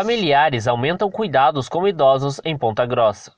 Familiares aumentam cuidados com idosos em Ponta Grossa.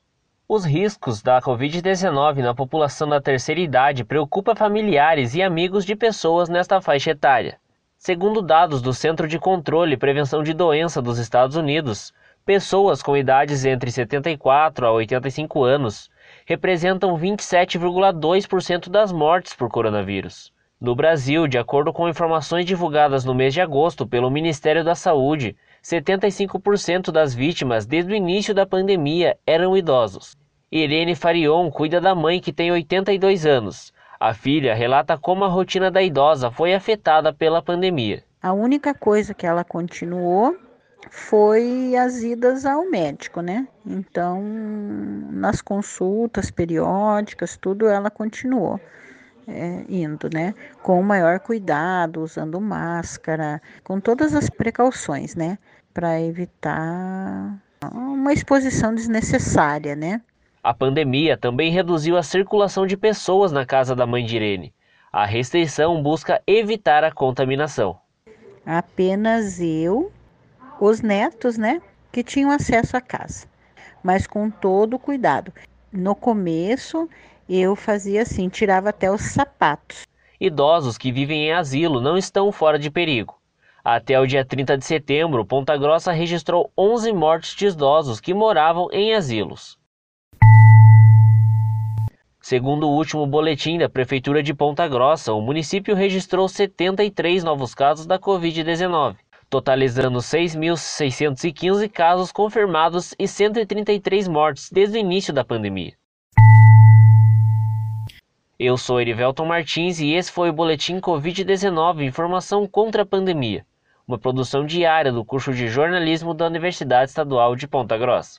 Os riscos da Covid-19 na população da terceira idade preocupa familiares e amigos de pessoas nesta faixa etária. Segundo dados do Centro de Controle e Prevenção de Doença dos Estados Unidos, pessoas com idades entre 74 a 85 anos representam 27,2% das mortes por coronavírus. No Brasil, de acordo com informações divulgadas no mês de agosto pelo Ministério da Saúde, 75% das vítimas desde o início da pandemia eram idosos. Irene Farion cuida da mãe que tem 82 anos. A filha relata como a rotina da idosa foi afetada pela pandemia. A única coisa que ela continuou foi as idas ao médico, né? Então, nas consultas periódicas, tudo ela continuou é, indo, né? Com o maior cuidado, usando máscara, com todas as precauções, né? Para evitar uma exposição desnecessária, né? A pandemia também reduziu a circulação de pessoas na casa da mãe de Irene. A restrição busca evitar a contaminação. Apenas eu, os netos, né, que tinham acesso à casa, mas com todo o cuidado. No começo, eu fazia assim, tirava até os sapatos. Idosos que vivem em asilo não estão fora de perigo. Até o dia 30 de setembro, Ponta Grossa registrou 11 mortes de idosos que moravam em asilos. Segundo o último boletim da Prefeitura de Ponta Grossa, o município registrou 73 novos casos da Covid-19, totalizando 6.615 casos confirmados e 133 mortes desde o início da pandemia. Eu sou Erivelton Martins e esse foi o Boletim Covid-19 Informação contra a Pandemia, uma produção diária do curso de jornalismo da Universidade Estadual de Ponta Grossa.